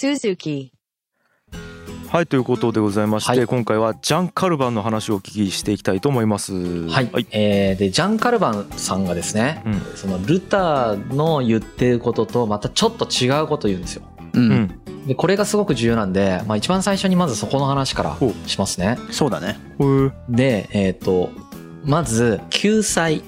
Suzuki. はいということでございまして、はい。今回はジャン・カルバンの話をお聞きしていきたいと思います。はい、えーでジャン・カルバンさんがですね、うん。そのルターの言ってることとまたちょっと違うことを言うんですよ。ううん。んでこれがすごく重要なんで、まあ、一番最初にまずそこの話からほしますね。そうだね。でえっ、とまず救済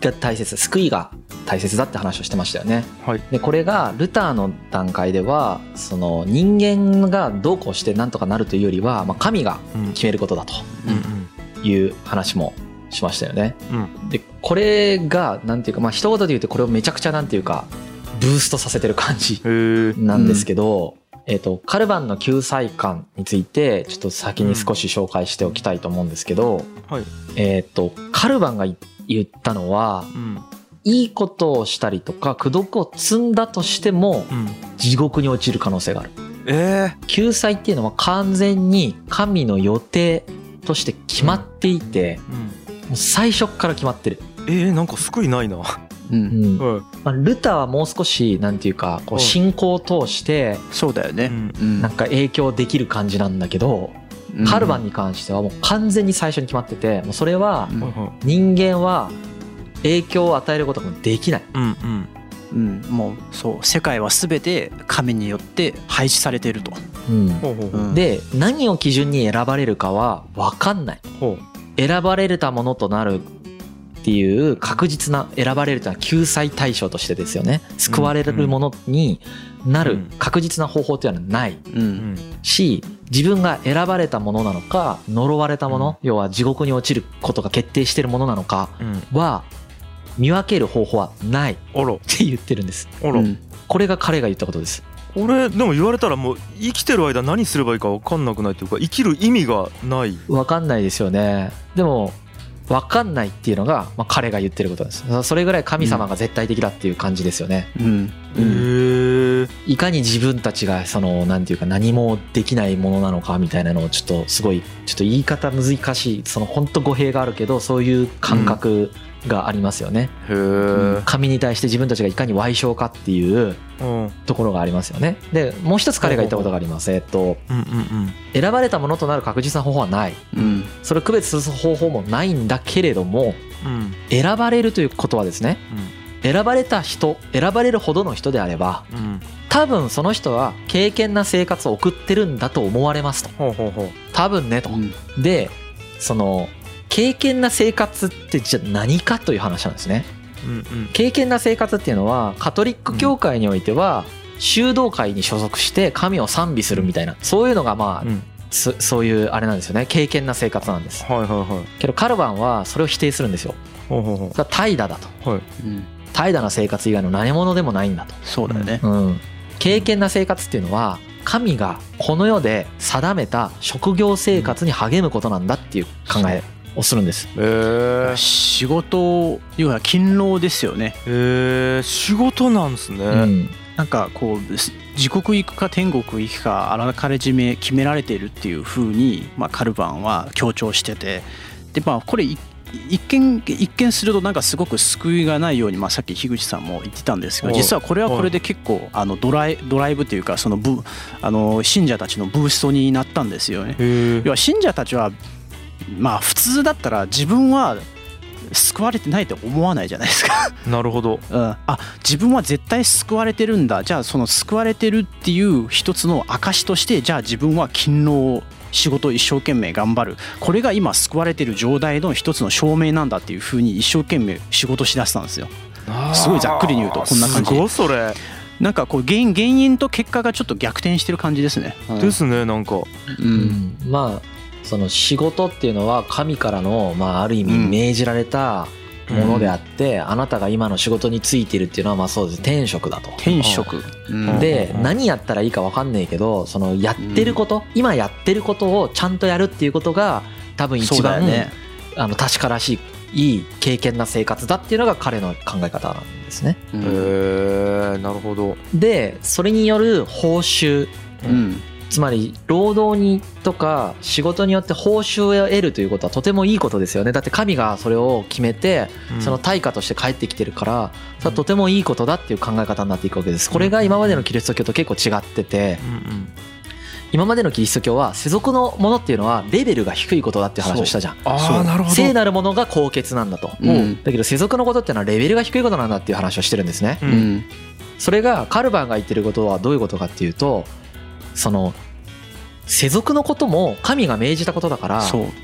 が大切救いが大切だって話をしてましたよね。はい。でこれがルターの段階ではその人間がどうこうしてなんとかなるというよりは、まあ、神がうん。決めることだとうんいう話もしましたよね。うん。でこれがなんていうかまあ一言で言うとこれをめちゃくちゃなんていうかブーストさせてる感じなんですけど、えっ、とカルバンの救済観についてちょっと先に少し紹介しておきたいと思うんですけど、はい。えっ、とカルバンが言ったのはうん。いいことをしたりとか功徳を積んだとしてもうん。地獄に落ちる可能性がある。え救済っていうのは完全に神の予定として決まっていて、ーうん。もう最初から決まってる、えー、なんか救いないな。はうん。うん。いまあ、ルターはもう少しなんていうかこうはい信仰を通してそうだよね。なんか影響できる感じなんだけど、うん。カルバンに関してはもう完全に最初に決まっててもうそれは人間は影響を与えることもできない。うんうん。うん。もうそう世界は全て神によって配置されていると。うん。ほうほうほう。うん。で何を基準に選ばれるかは分かんない。選ばれたものとなるっていう確実な選ばれるというのは救済対象としてですよね。救われるものになる確実な方法というのはない。し自分が選ばれたものなのか呪われたもの、要は地獄に落ちることが決定しているものなのかうん。は見分ける方法はないって言ってるんです。これが彼が言ったことです。俺でも言われたらもう生きてる間何すればいいか分かんなくないというか生きる意味がない。分かんないですよね。でも分かんないっていうのが、まあ、彼が言ってることです。それぐらい神様が絶対的だっていう感じですよね、うん。へえいかに自分たちがそのなんていうか何もできないものなのかみたいなのをちょっとすごいちょっと言い方難しいその本当語弊があるけどそういう感覚がありますよね、へえ神に対して自分たちがいかに賠償かっていううん。うんところがありますよね。でもう一つ彼が言ったことがあります。えっとうんうん選ばれたものとなる確実な方法はない。うん。それを区別する方法もないんだけれどもうん。選ばれるということはですね選ばれた人選ばれるほどの人であればうん。うん多分その人は敬虔な生活を送ってるんだと思われますと。多分ねと。うん。でその敬虔な生活ってじゃあ何かという話なんですね。うんうん。敬虔な生活っていうのはカトリック教会においては修道会に所属して神を賛美するみたいなそういうのがまあうん。そそういうあれなんですよね。敬虔な生活なんです。はいはいはい。けどカルバンはそれを否定するんですよ。ほうほうほそれは怠惰だと。うはい。うん。怠惰な生活以外の何者でもないんだと。そうだよね。うん、敬虔な生活っていうのは神がこの世で定めた職業生活に励むことなんだっていう考えをするんです。へえ仕事要は勤労ですよね。仕事なんですね、うん。なんかこうす地獄行くか天国行くかあらかじめ決められているっていう風にまあカルバンは強調してて。でまあこれい一見一見するとなんかすごく救いがないように、まあ、さっき樋口さんも言ってたんですけどはい。実はこれはこれで結構あのドライドライブというかそのブあの信者たちのブーストになったんですよね。要は信者たちはまあ普通だったら自分は救われてないと思わないじゃないですか。なるほど。うん、あ自分は絶対救われてるんだ。じゃあその救われてるっていう一つの証としてじゃあ自分は勤労仕事を一生懸命頑張る。これが今救われてる状態の一つの証明なんだっていうふうに一生懸命仕事しだしたんですよ。すごいざっくりに言うとこんな感じ。すごいそれ、なんかこう原因原因と結果がちょっと逆転してる感じですね、うんですねなんか。ううんん。まあその仕事っていうのは神からの、まあ、ある意味うん。命じられたものであって、あなたが今の仕事についてるっていうのはまあそうです。天職だと。転職、うん。でうん。何やったらいいか分かんないけどそのやってること、今やってることをちゃんとやるっていうことが多分そう一番、だよね。あの確からしいいい経験な生活だっていうのが彼の考え方なんですね。うん。へえなるほど。でそれによる報酬。うんつまり労働にとか仕事によって報酬を得るということはとてもいいことですよね。だって神がそれを決めてうん。その対価として帰ってきてるからそれはとてもいいことだっていう考え方になっていくわけです。これが今までのキリスト教と結構違ってて今までのキリスト教は世俗のものっていうのはレベルが低いことだっていう話をしたじゃん。あなるほど。聖なるものが高潔なんだと。うん。だけど世俗のことっていうのはレベルが低いことなんだっていう話をしてるんですね。ううん。んそれがカルバンが言ってることはどういうことかっていうとその世俗のことも神が命じたことだから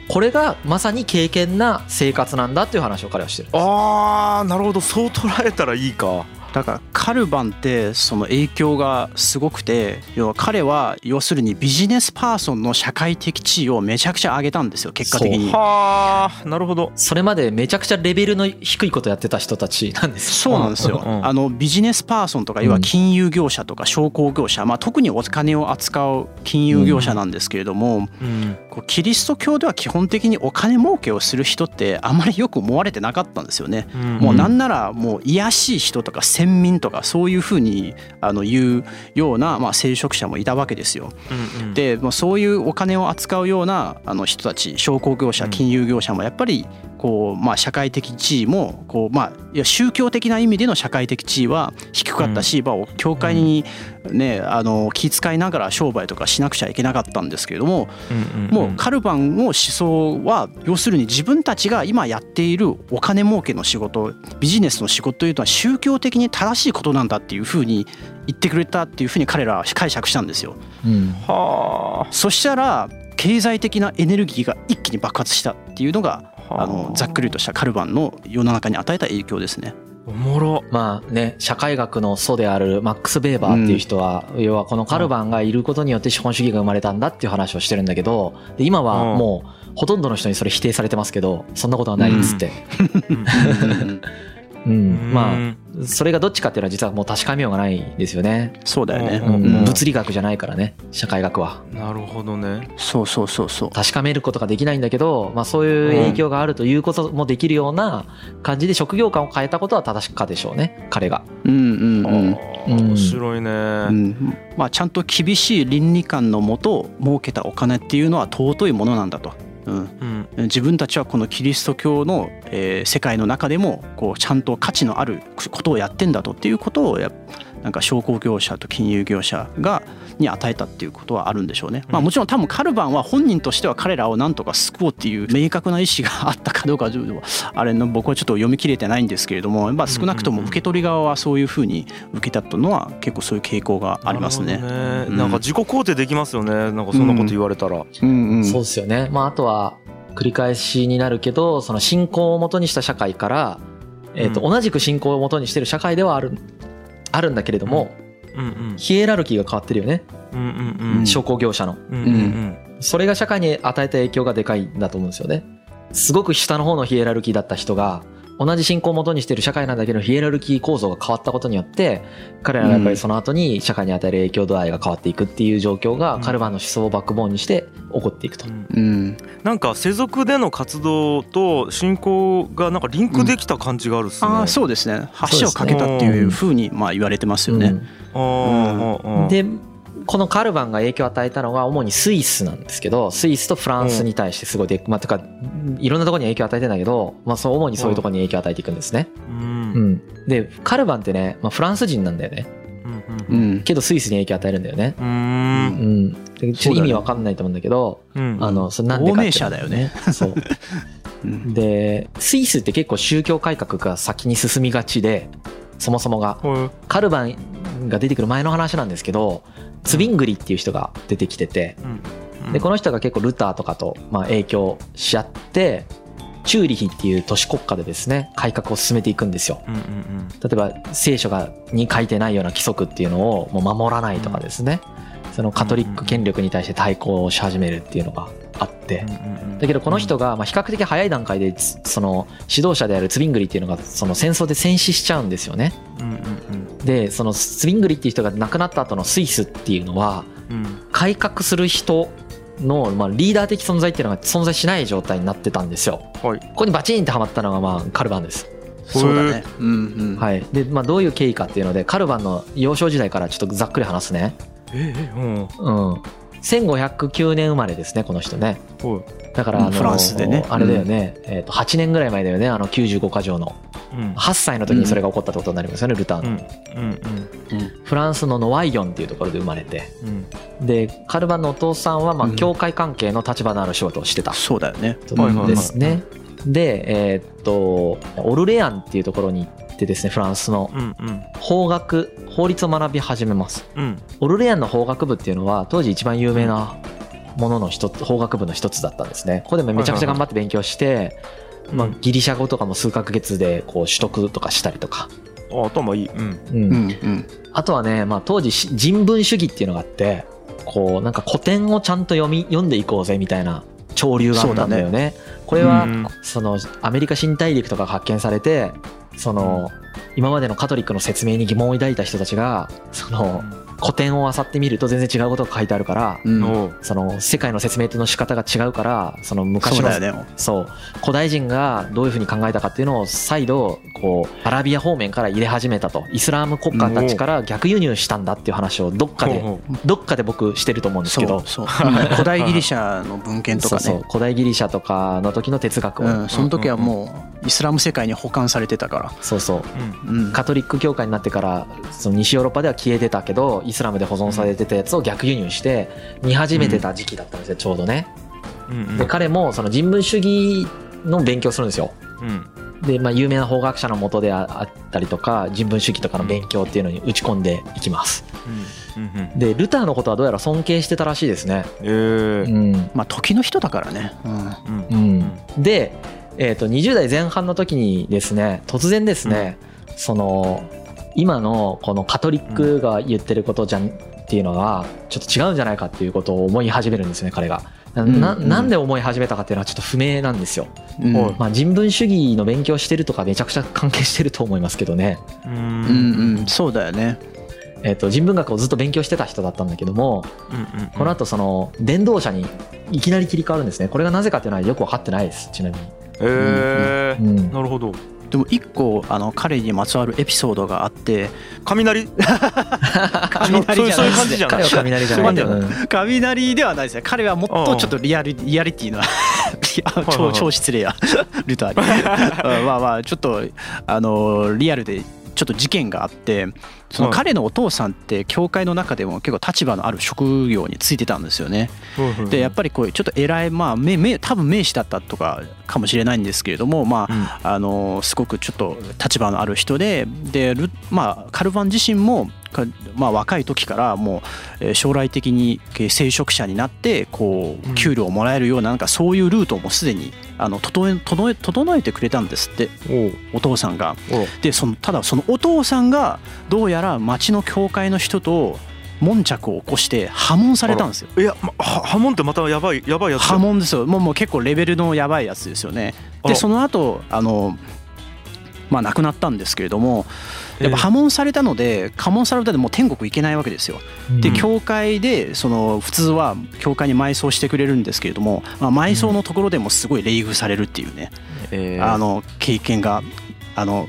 これがまさに敬虔な生活なんだっていう話を彼はしてるああなるほど。そう捉えたらいいかだからカルバンってその影響がすごくて要は彼は要するにビジネスパーソンの社会的地位をめちゃくちゃ上げたんですよ結果的に。はあなるほど。それまでめちゃくちゃレベルの低いことやってた人たちなんですそうなんですよ。うんうんあのビジネスパーソンとか要は金融業者とか商工業者、まあ、特にお金を扱う金融業者なんですけれども、うん。こうキリスト教では基本的にお金儲けをする人ってあまりよく思われてなかったんですよね。うん。もうなんならもう卑しい人とか先民とかそういうふうにあの言うようなまあ聖職者もいたわけですよ。うんうんでもうそういうお金を扱うようなあの人たち商工業者うん金融業者もやっぱりこうまあ社会的地位もこうまあいや宗教的な意味での社会的地位は低かったし、まあ教会にねあの気遣いながら商売とかしなくちゃいけなかったんですけれどももうカルバンの思想は要するに自分たちが今やっているお金儲けの仕事ビジネスの仕事というのは宗教的に正しいことなんだっていうふうに言ってくれたっていうふうに彼らは解釈したんですよ。うん。はそしたら経済的なエネルギーが一気に爆発したっていうのがああ。のざっくりとしたカルバンの世の中に与えた影響ですね。おもろ。まあね社会学の祖であるマックス・ベーバーっていう人は、要はこのカルバンがいることによって資本主義が生まれたんだっていう話をしてるんだけどで今はもうほとんどの人にそれ否定されてますけどそんなことはないっつって、うんまあそれがどっちかっていうのは実はもう確かめようがないですよね、そうだよね。うん。うん。物理学じゃないからね社会学は。なるほどね。そうそうそうそう。確かめることができないんだけど、まあ、そういう影響があるということもできるような感じで職業観を変えたことは正しかでしょうね彼が。うんうん。うん。面白いね。うん、まあちゃんと厳しい倫理観のもと儲けたお金っていうのは尊いものなんだと。うん、うん。自分たちはこのキリスト教の、えー世界の中でもこうちゃんと価値のあることをやってんだと。っていうことをやなんか商工業者と金融業者がに与えたっていうことはあるんでしょうね。まあもちろん多分カルバンは本人としては彼らをなんとか救おうっていう明確な意思があったかどうかはあれの僕はちょっと読み切れてないんですけれども、まあ少なくとも受け取り側はそういうふうに受け取ったのは結構そういう傾向がありますね。なね。うん。なんか自己肯定できますよね。なんかそんなこと言われたら。うんうん。そうですよね。まあ、あとは繰り返しになるけどその信仰をもとにした社会から、えーとうん。同じく信仰をもとにしてる社会ではあるあるんだけれども、うん。うんヒエラルキーが変わってるよね。うんうんうん。商工業者の。うんうん。それが社会に与えた影響がでかいんだと思うんですよね。すごく下の方のヒエラルキーだった人が同じ信仰をもとにしてる社会なんだけどヒエラルキー構造が変わったことによって彼らがやっぱりその後に社会に与える影響度合いが変わっていくっていう状況がうん。カルバンの思想をバックボーンにして起こっていくと。う。ん。うん。なんか世俗での活動と信仰がなんかリンクできた感じがあるっすね。ああそうですね。橋を架けたっていうふうにまあ言われてますよね。うん。でこのカルバンが影響を与えたのが主にスイスなんですけどスイスとフランスに対してすごいで、まあ、てかいろんなところに影響を与えてんだけど、まあ、そう主にそういうところに影響を与えていくんですね。うん。うん、でカルバンってね、まあ、フランス人なんだよね。うんうんけどスイスに影響を与えるんだよね。うん。ううん。ちょっと意味わかんないと思うんだけどうん。あのそれなんでかって者だよね。そう。うん。でスイスって結構宗教改革が先に進みがちでそもそもが。はいカルバンが出てくる前の話なんですけどツビングリっていう人が出てきててうん。でこの人が結構ルターとかとまあ影響し合ってチューリヒっていう都市国家でですね改革を進めていくんですよ。例えば聖書がに書いてないような規則っていうのをもう守らないとかですねそのカトリック権力に対して対抗をし始めるっていうのがあってだけどこの人がまあ比較的早い段階でつその指導者であるツビングリっていうのがその戦争で戦死しちゃうんですよねでそのツビングリっていう人が亡くなった後のスイスっていうのはうん改革する人の、まあ、リーダー的存在っていうのが存在しない状態になってたんですよ。はいここにバチンってはまったのが、まあ、カルバンです。そうだね。うんうんはい。で、まあ、どういう経緯かっていうので、カルバンの幼少時代からちょっとざっくり話すね。ええうん。うん。1509年生まれですねこの人ね。だからあのフランスでね。あれだよね、えー、と8年ぐらい前だよね。あの95か条の。うん。8歳の時にそれが起こったってことになりますよねルターん。うん。フランスのノワイヨンっていうところで生まれて。うん。でカルバンのお父さんはまあうん。教会関係の立場のある仕事をしてた。そうだよね。とはいはいはい。ですね。でえーっとオルレアンっていうところに行ってですねフランスの。うんうん。法学法律を学び始めます。うん。オルレアンの法学部っていうのは当時一番有名なものの一つ法学部の一つだったんですね。ここでもめちゃくちゃ頑張って勉強して、まあ、ギリシャ語とかも数ヶ月でこう取得とかしたりとか、あ頭いい。うん。うん。うんうん。あとはね、まあ、当時し人文主義っていうのがあってこうなんか古典をちゃんと読み読んでいこうぜみたいな潮流があったんだよね。これはうん。そのアメリカ新大陸とかが発見されてその今までのカトリックの説明に疑問を抱いた人たちがその古典を漁ってみると全然違うことが書いてあるからうん。その世界の説明の仕方が違うからその昔のそうだよね。そう古代人がどういうふうに考えたかっていうのを再度こうアラビア方面から入れ始めたと。イスラーム国家たちから逆輸入したんだっていう話をどっかでどっかで僕してると思うんですけど 古代ギリシャの文献とかね。そうそう古代ギリシャとかの時の哲学を、うんその時はもうイスラム世界に保管されてたかそうそう。うん。カトリック教会になってからその西ヨーロッパでは消えてたけどイスラムで保存されてたやつを逆輸入して見始めてた時期だったんですよちょうどね。うんうん。で彼もその人文主義の勉強するんですよ。うん。で、まあ、有名な法学者のもとでああったりとか人文主義とかの勉強っていうのに打ち込んでいきます。うん。うんでルターのことはどうやら尊敬してたらしいですね。えー。うん。まあ時の人だからね。うん。うん。うん、で、えー、と20代前半の時にですね突然ですね、その今のこのカトリックが言ってることじゃんっていうのはちょっと違うんじゃないかっていうことを思い始めるんですね彼が。ななうん。なんで思い始めたかっていうのはちょっと不明なんですよ。うん。はいまあ、人文主義の勉強してるとかめちゃくちゃ関係してると思いますけどね。ううん。んうんそうだよね。えー、と人文学をずっと勉強してた人だったんだけどもうんうんこの後その伝道者にいきなり切り替わるんですね。これがなぜかっていうのはよく分かってないですちなみに。えー。うん。なるほどでも一個あの彼にまつわるエピソードがあって雷？雷じゃないそういう感じじゃない彼は雷じゃない。そうなん。うん。雷ではないですね。彼はもっとちょっとリアルリアリティな 超超失礼や。ルターに うんまあまあちょっとあのリアルでちょっと事件があってそのはい。彼のお父さんって教会の中でも結構立場のある職業についてたんですよね。でやっぱりこういうちょっと偉いまあ名名多分名士だったとかかもしれないんですけれどもまああのすごくちょっと立場のある人ででルまあカルバン自身もかまあ、若い時からもうえー将来的にえー聖職者になってこう給料をもらえるようななんかそういうルートをもうすでにあの整え整え整えてくれたんですってお父さんが。でそのただそのお父さんがどうやら町の教会の人と悶着を起こして破門されたんですよ。いやまは波紋ってまたやばいやばいやつ破門ですよ。もうもう結構レベルのやばいやつですよね。でその後あのまあ亡くなったんですけれどもやっぱえー破門されたので破門されたのでもう天国行けないわけですよ。でうん。教会でその普通は教会に埋葬してくれるんですけれども、まあ、埋葬のところでもすごい礼遇されるっていうね、えーあの経験があの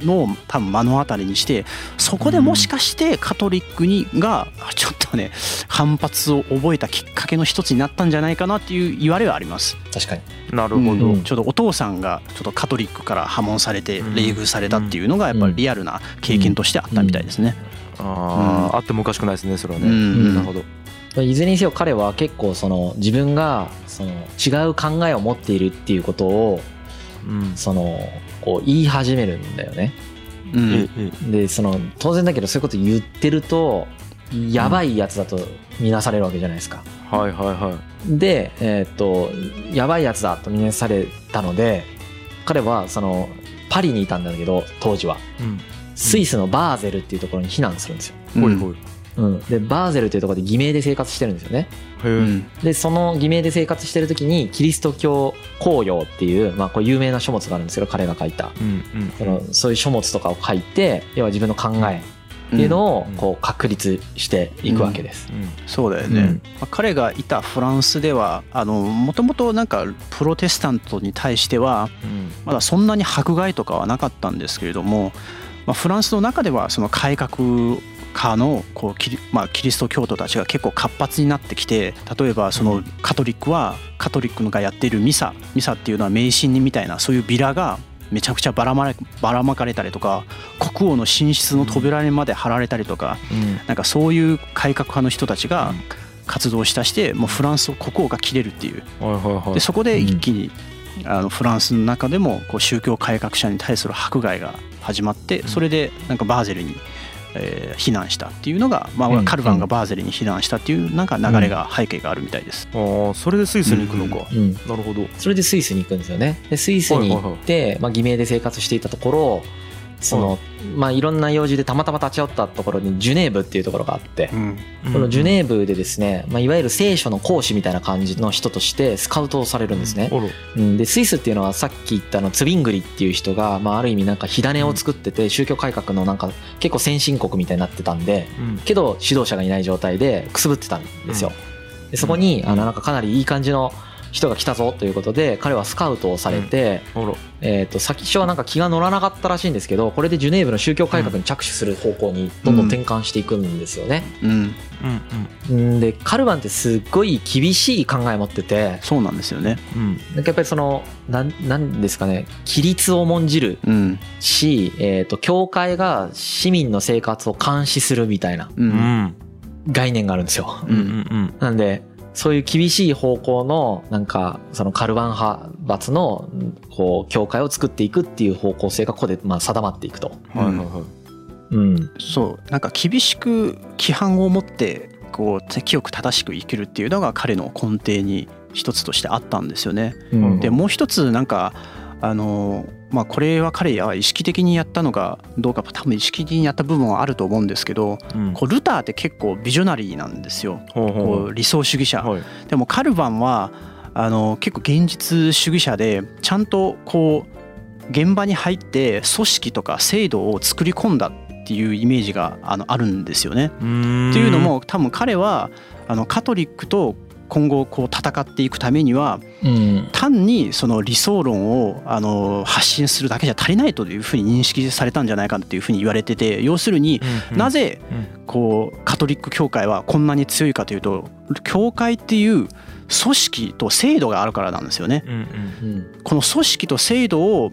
のを多分目の当たりにしてそこでもしかしてカトリックにがちょっとね反発を覚えたきっかけの一つになったんじゃないかなっていう言われはあります。確かに。なるほど、うん。ちょっとお父さんがちょっとカトリックから破門されて礼遇されたっていうのがやっぱりリアルな経験としてあったみたいですね。ああ、うん。あってもおかしくないですねそれはね、うん。なるほど。いずれにせよ彼は結構その自分がその違う考えを持っているっていうことをうん。そのこう言い始めるんだよね。うん。ええでその当然だけどそういうこと言ってるとやばいやつだと見なされるわけじゃないですか。はいはいはい。で、えーっとやばいやつだと見なされたので彼はそのパリにいたんだけど当時は。うん。スイスのバーゼルっていうところに避難するんですよ。うん、でバーゼルというところで偽名で生活してるんですよね。うん。でその偽名で生活してる時にキリスト教公用っていう、まあ、これ有名な書物があるんですけど彼が書いた。うんうんそのそういう書物とかを書いて要は自分の考えっていうのをうんこう確立していくわけです。うんそうだよね、うん。まあ彼がいたフランスではもともとなんかプロテスタントに対してはうん。まだそんなに迫害とかはなかったんですけれども、まあ、フランスの中ではその改革家のこうキリ,、まあ、キリスト教徒たちが結構活発になってきて例えばそのカトリックはカトリックがやっているミサミサっていうのは迷信みたいなそういうビラがめちゃくちゃばらまばらまかれたりとか国王の寝室の扉にまで貼られたりとか、なんかそういう改革派の人たちが活動しだしてもうフランスを国王が切れるっていう、でそこで一気にあのフランスの中でもこう宗教改革者に対する迫害が始まってそれでなんかバーゼルにえー、避難したっていうのが、まあ、カルバンがバーゼルに避難したっていうなんか流れが背景があるみたいです。ああそれでスイスに行くのか、うんうん、なるほど。それでスイスに行くんですよね。でスイスに行って、まあ、偽名で生活していたところその、まあ、いろんな用事でたまたま立ち寄ったところにジュネーブっていうところがあって、このジュネーブでですね、まあ、いわゆる聖書の講師みたいな感じの人としてスカウトをされるんですね。うん、でスイスっていうのはさっき言ったのツビングリっていう人が、まあ、ある意味なんか火種を作ってて宗教改革のなんか結構先進国みたいになってたんで、けど指導者がいない状態でくすぶってたんですよ。でそこにあのなんかかなりいい感じの人が来たぞということで彼はスカウトをされて、えと先初はなんか気が乗らなかったらしいんですけどこれでジュネーブの宗教改革に着手する方向にどんどん転換していくんですよね。うん。でカルバンってすっごい厳しい考え持ってて。そうなんですよね。うん、なんかやっぱりそのなんなんですかね規律を重んじるし、えー、と教会が市民の生活を監視するみたいな。概念があるんですよ。なんでそういう厳しい方向のなんかそのカルバン派閥のこう教会を作っていくっていう方向性がここでまあ定まっていくと。はいはいはいうん、そうなんか厳しく規範を持ってこう清く正しく生きるっていうのが彼の根底に一つとしてあったんですよね。うん、でもう一つなんかあのまあこれは彼は意識的にやったのがどうか多分意識的にやった部分はあると思うんですけど、うん、こうルターって結構ビジョナリーなんですよ、こう理想主義者、はい、でもカルバンはあの結構現実主義者でちゃんとこう現場に入って組織とか制度を作り込んだっていうイメージがあのあるんですよね。っていうのも多分彼はあのカトリックと今後こう戦っていくためには、単にその理想論をあの発信するだけじゃ足りないというふうに認識されたんじゃないかというふうに言われてて要するになぜこうカトリック教会はこんなに強いかというと教会っていう組織と制度があるからなんですよね。この組織と制度を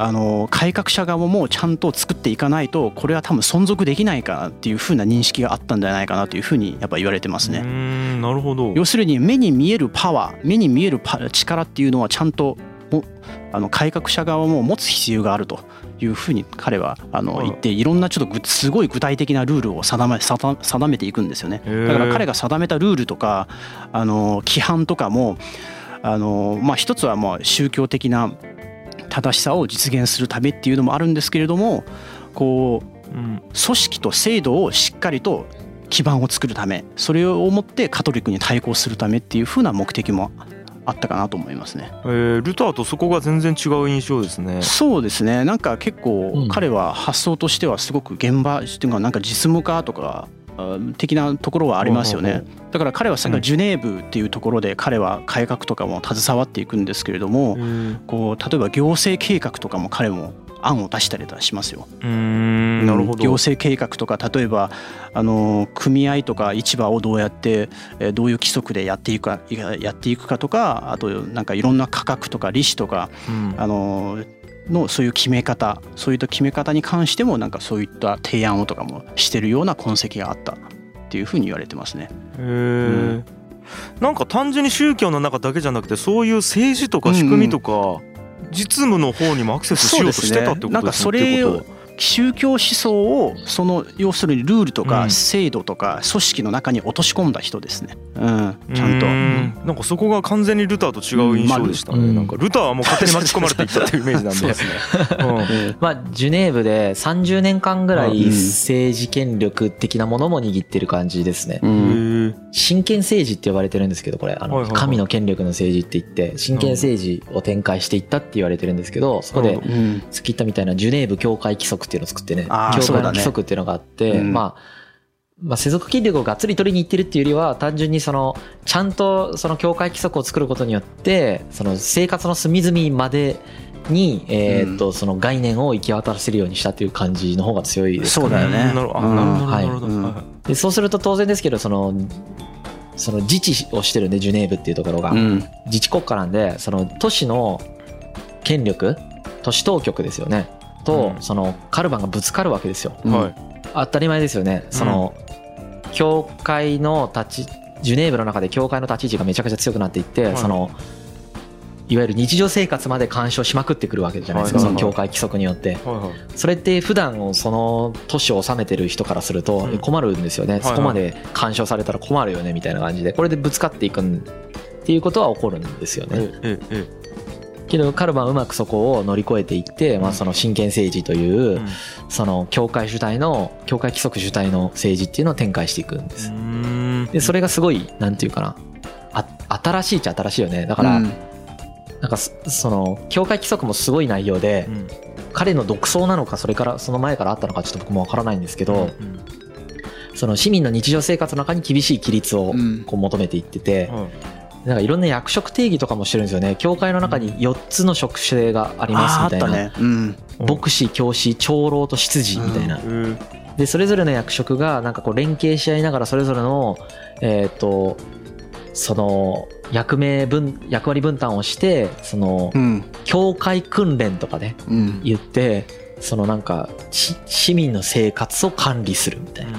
あの改革者側もちゃんと作っていかないとこれは多分存続できないかなっていうふうな認識があったんじゃないかなというふうにやっぱ言われてますね。なるほど要するに目に見えるパワー目に見える力っていうのはちゃんとあの改革者側も持つ必要があるというふうに彼はあの言っていろんなちょっとすごい具体的なルールを定め定めていくんですよね。だから彼が定めたルールとかあの規範とかもあのまあ一つはもう宗教的な正しさを実現するためっていうのもあるんですけれどもこう、組織と制度をしっかりと基盤を作るためそれをもってカトリックに対抗するためっていうふうな目的もあったかなと思いますね。えー、ルターとそこが全然違う印象ですね。そうですね。なんか結構彼は発想としてはすごく現場っていうかなんか実務家とか的なところはありますよね。だから彼はさジュネーブっていうところで彼は改革とかも携わっていくんですけれども、こう例えば行政計画とかも彼も案を出したりしますよ。なるほど。行政計画とか例えばあの組合とか市場をどうやってどういう規則でやっていくかやっていくかとかあとなんかいろんな価格とか利子とか、うん、あののそういう決め方そういった決め方に関してもなんかそういった提案をとかもしてるような痕跡があったっていうふうに言われてますね。へうん。なんか単純に宗教の中だけじゃなくてそういう政治とか仕組みとか、実務の方にもアクセスしようとしてたってことですね。宗教思想をその要するにルールとか制度とか組織の中に落とし込んだ人ですね。うん、ちゃんと。ん。なんかそこが完全にルターと違う印象でしたね。うん、なんかルターはもう勝手に巻き込まれていったっていうイメージなんで。そうですね。うん、まあジュネーブで30年間ぐらい政治権力的なものも握ってる感じですね。真剣政治って呼ばれてるんですけどこれ。あの神の権力の政治って言って真剣政治を展開していったって言われてるんですけどそこでさっき言ったみたいなジュネーブ教会規則っていうのを作ってね、教会の規則っていうのがあって、まあ、まあ、世俗筋力をがっつり取りに行ってるっていうよりは単純にそのちゃんとその教会規則を作ることによってその生活の隅々までに、えー、っとその概念を行き渡らせるようにしたという感じの方が強いですそうだよね。なるほど。なるほど、でそうすると当然ですけどそのその自治をしてるんでジュネーブっていうところが、自治国家なんでその都市の権力都市当局ですよねと、そのカルバンがぶつかるわけですよ、はい、当たり前ですよね。その、教会の立ちジュネーブの中で教会の立ち位置がめちゃくちゃ強くなっていって、そのいわゆる日常生活まで干渉しまくってくるわけじゃないですか、その教会規則によって、それって普段その都市を治めてる人からすると困るんですよね、そこまで干渉されたら困るよねみたいな感じでこれでぶつかっていくっていうことは起こるんですよね。けどカルバンうまくそこを乗り越えていって、まあ、その真剣政治というその教会主体の教会規則主体の政治っていうのを展開していくんです。でそれがすごいなんていうかな。あ新しいっちゃ新しいよね。だから、なんかその教会規則もすごい内容で、うん、彼の独創なのかそれからその前からあったのかちょっと僕もわからないんですけど、その市民の日常生活の中に厳しい規律をこう求めていってて、なんかいろんな役職定義とかもしてるんですよね。教会の中に4つの職種がありますみたいな、ね。うん、牧師教師長老と執事みたいな、うん、でそれぞれの役職がなんかこう連携し合いながらそれぞれのえっ、とその役名分役割分担をしてその、教会訓練とかね、言ってそのなんか市民の生活を管理するみたいな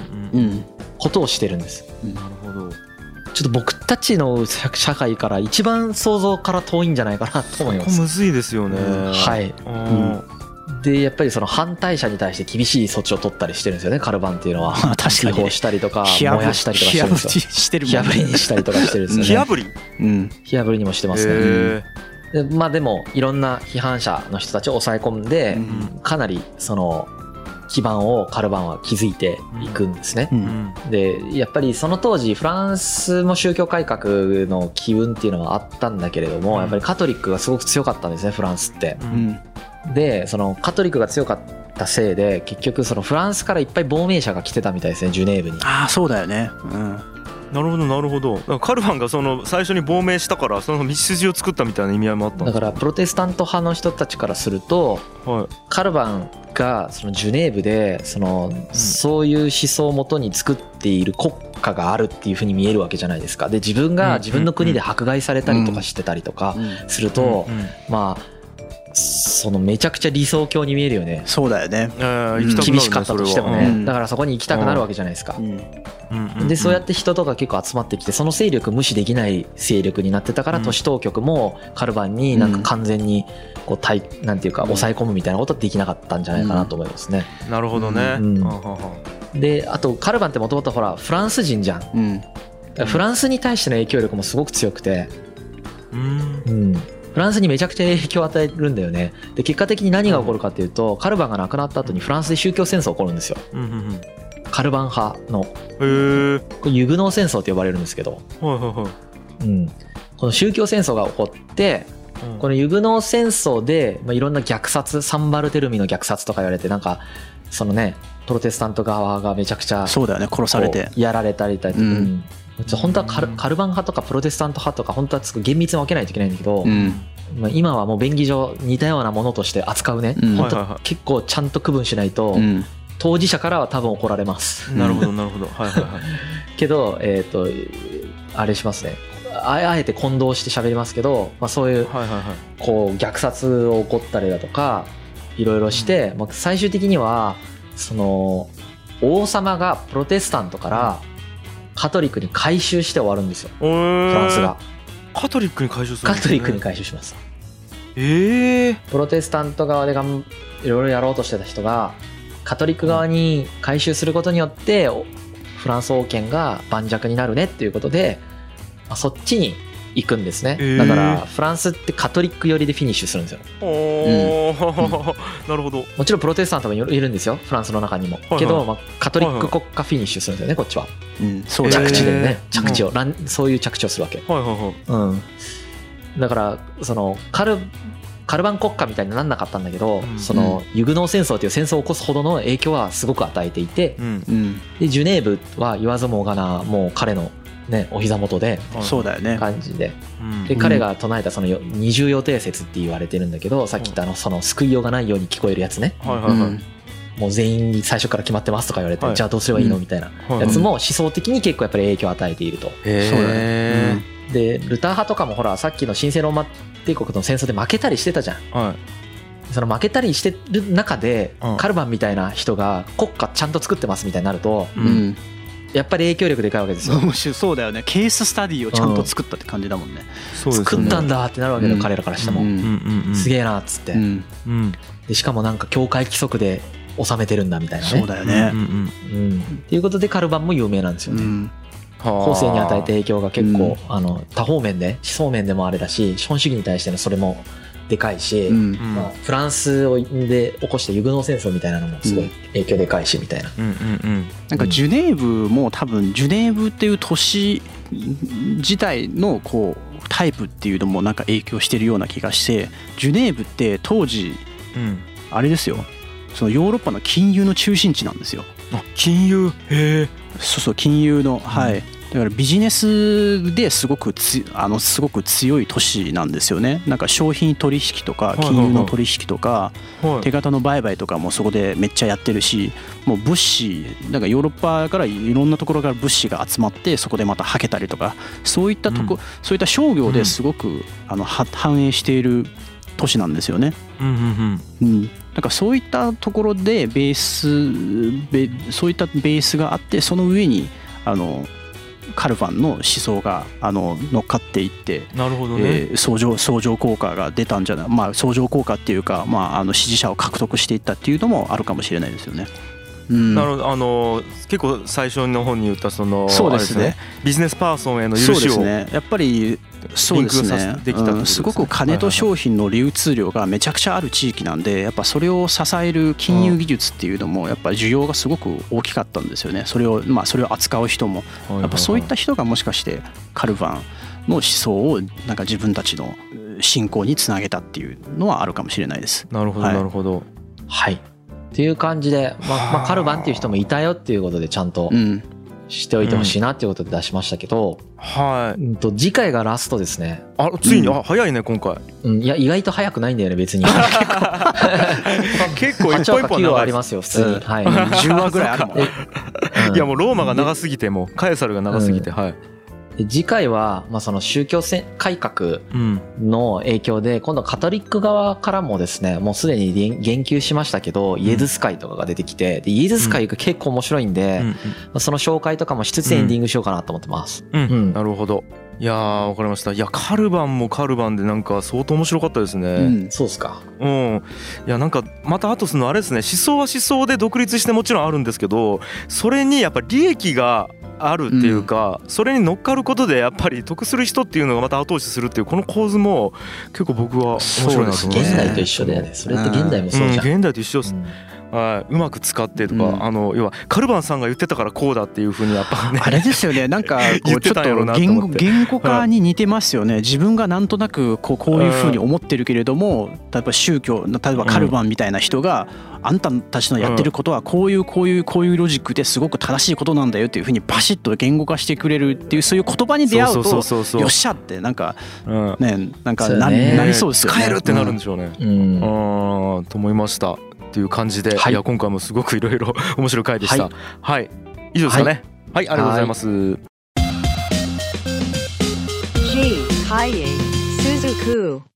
ことをしてるんです。なるほどちょっと僕たちの社会から一番想像から遠いんじゃないかなと思います。むずいですよね。はい。うん。でやっぱりその反対者に対して厳しい措置を取ったりしてるんですよねカルバンっていうのは。確かに、したりとか燃やしたりとかしてるんですよ。してる火あぶりにしたりとかしてるんですよね。火あぶり？うん。火あぶりにもしてますね。でまあでもいろんな批判者の人たちを抑え込んで、かなりその基盤をカルバンは築いていくんですね、うん、でやっぱりその当時フランスも宗教改革の機運っていうのはあったんだけれども、やっぱりカトリックがすごく強かったんですねフランスって、でそのカトリックが強かったせいで結局そのフランスからいっぱい亡命者が来てたみたいですねジュネーブに。ああそうだよね。うんなるほどなるほど。カルバンがその最初に亡命したからその道筋を作ったみたいな意味合いもあっただからプロテスタント派の人たちからすると、はい、カルバンがそのジュネーブでその、そういう思想をもとに作っている国家があるっていうふうに見えるわけじゃないですか。で自分が自分の国で迫害されたりとかしてたりとかすると、まあそのめちゃくちゃ理想郷に見えるよね。そうだよね、厳しかったとしてもね、だからそこに行きたくなるわけじゃないですか、でそうやって人とか結構集まってきてその勢力無視できない勢力になってたから都市当局もカルバンになんか完全にこう対なんていうか抑え込むみたいなことはできなかったんじゃないかなと思いますね、なるほどね、であとカルバンってもともとほらフランス人じゃん、フランスに対しての影響力もすごく強くて。うん、フランスにめちゃくちゃ影響を与えるんだよね。で結果的に何が起こるかっていうと、カルバンが亡くなった後にフランスで宗教戦争起こるんですよ、うんうんうん、カルバン派の。これユグノー戦争って呼ばれるんですけど、はいはいはい。うん、この宗教戦争が起こってこのユグノー戦争で、まあ、いろんな虐殺サンバルテルミの虐殺とか言われてなんかそのねプロテスタント側がめちゃくちゃそうだよね殺されて。やられたりだとか、うん、本当はカルカルバン派とかプロテスタント派とか本当は厳密に分けないといけないんだけど、うん、まあ、今はもう便宜上似たようなものとして扱うね、うん、本当結構ちゃんと区分しないと、当事者からは多分怒られます。なるほどなるほど。はいはいはい。けどえっ、ー、とあれしますね。あえて混同して喋りますけど、まあ、そういうこう虐殺を起こったりだとかいろいろして、まあ、最終的にはその王様がプロテスタントからカトリックに回収して終わるんですよ。フランスが。カトリックに回収する、ね、カトリックに回収します。ええー、プロテスタント側でがんいろいろやろうとしてた人がカトリック側に回収することによってフランス王権が盤石になるねっていうことで、まあ、そっちに行くんですね、えー、だからフランスってカトリック寄りでフィニッシュするんですよ。お、うん、なるほど。もちろんプロテスタントもいるんですよフランスの中にも、はいはい、けど、まあ、カトリック国家フィニッシュするんですよねこっちは、うん、そう着地でね、着地を、うん、そういう着地をするわけ、はいはいはい。うん、だからそのカルカルバン国家みたいになんなかったんだけど、うん、そのユグノー戦争という戦争を起こすほどの影響はすごく与えていて、うん、でジュネーブは言わずもがなもう彼のねお膝元でそうだよね。感じで。うん。で彼が唱えたそのよ二重予定説って言われてるんだけどさっき言ったあのその救いようがないように聞こえるやつね。はいはいはい。うん。もう全員に最初から決まってますとか言われて、はい。じゃあどうすればいいのみたいなはいやつも思想的に結構やっぱり影響を与えていると。でルター派とかもほらさっきの神聖ローマ帝国の戦争で負けたりしてたじゃん。はい。その負けたりしてる中で、うん。カルバンみたいな人が国家ちゃんと作ってますみたいになるとやっぱり影響力でかいわけですよ。面白いそうだよね。ケーススタディをちゃんと作ったって感じだもんね。そうです作ったんだってなるわけだよ、うん彼らからしても、うん。うんうんうん。すげえなっつって、うん。うん。でしかもなんか教会規則で収めてるんだみたいなね。そうだよね。うんうんうん、っていうことでカルバンも有名なんですよね、うん。後世に与えた影響が結構、うん。あの多方面で思想面でもあれだし資本主義に対してのそれもでかいし、うん。うんまあ、フランスをで起こしたユグノー戦争みたいなのもすごい影響でかいしみたいな、うんうんうん。なんかジュネーブも多分ジュネーブっていう都市自体のこうタイプっていうのもなんか影響してるような気がしてジュネーブって当時うん。あれですよ。そのヨーロッパの金融の中心地なんですよ。あ金融？へえ。そうそう金融のはいだからビジネスですごくつあのすごく強い都市なんですよね。なんか商品取引とか金融の取引とかはい。手形の売買とかもそこでめっちゃやってるしもう物資なんかヨーロッパからいろんなところから物資が集まってそこでまたはけたりとかそういったとこ、うん。そういった商業ですごく、あのは反映している都市なんですよね。うんうんうん、なんかそういったところでベースベそういったベースがあってその上にあのカルヴァンの思想があの乗っかっていってうんなるほどねえー相乗相乗効果が出たんじゃないまあ相乗効果っていうか、まあ、あの支持者を獲得していったっていうのもあるかもしれないですよね。うん。なるほどあの結構最初の方に言ったそのそうですね。あれビジネスパーソンへの許そうしをですね。やっぱりそうですね。すね。うん。すごく金と商品の流通量がめちゃくちゃある地域なんでやっぱそれを支える金融技術っていうのもやっぱ需要がすごく大きかったんですよね。それをまあそれを扱う人も。やっぱそういった人がもしかしてカルヴァンの思想をなんか自分たちのうん信仰につなげたっていうのはあるかもしれないです。なるほどはい。なるほど。はいっていう感じで、まあまあ、カルバンっていう人もいたよっていうことでちゃんとうん、しておいてほしいなっていうことで出しましたけど、はい。うん、と次回がラストですね、あついに？うん。あ早いね今回。うん、いや意外と早くないんだよね別に。結構一8話か9話本一本長いありますよ普通に、うん。はい、10話ぐらいあるもん。うん。いやもうローマが長すぎてもうカエサルが長すぎてはい。で次回は、まあ、その宗教せ改革うん。の影響で今度カトリック側からもですねもうすでに言言及しましたけどイエズス会とかが出てきてでイエズス会が結構面白いんで、その紹介とかもしつつエンディングしようかなと思ってます、なるほど。いやーわかりました。いやカルバンもカルバンでなんか相当面白かったですね。うんそうっすか。うん、いやなんかまたあとそのあれですね。思想は思想で独立してもちろんあるんですけどそれにやっぱ利益があるっていうか、それに乗っかることでやっぱり得する人っていうのがまた後押しするっていうこの構図も結構僕は面白いなと思います現代と一緒だよね。それって現代もそうじゃん、うん、現代と一緒です、うんはい、うまく使ってとか、うん。あの要はカルバンさんが言ってたからこうだっていうふうにやっぱねあれですよね。なんか こ言っうちょっとてたんやろうなと言語言語化に似てますよね。自分がなんとなくこうこういうふうに思ってるけれども例えば宗教例えばカルバンみたいな人があんたたちのやってることはこういうこういうこういうロジックですごく正しいことなんだよっていうふうにバシッと言語化してくれるっていうそういう言葉に出会うそうそうとそうそう。よっしゃってなんかうん。ねなんかなそうね。なりそうですよね。使えるってなるんでしょうね、うん。うんと思いましたっていう感じで、はいい、や今回もすごくいろいろ 面白い回でした。ははいい、以上ですかね。はい、ありがとうございます。G. Kaye Suzuku.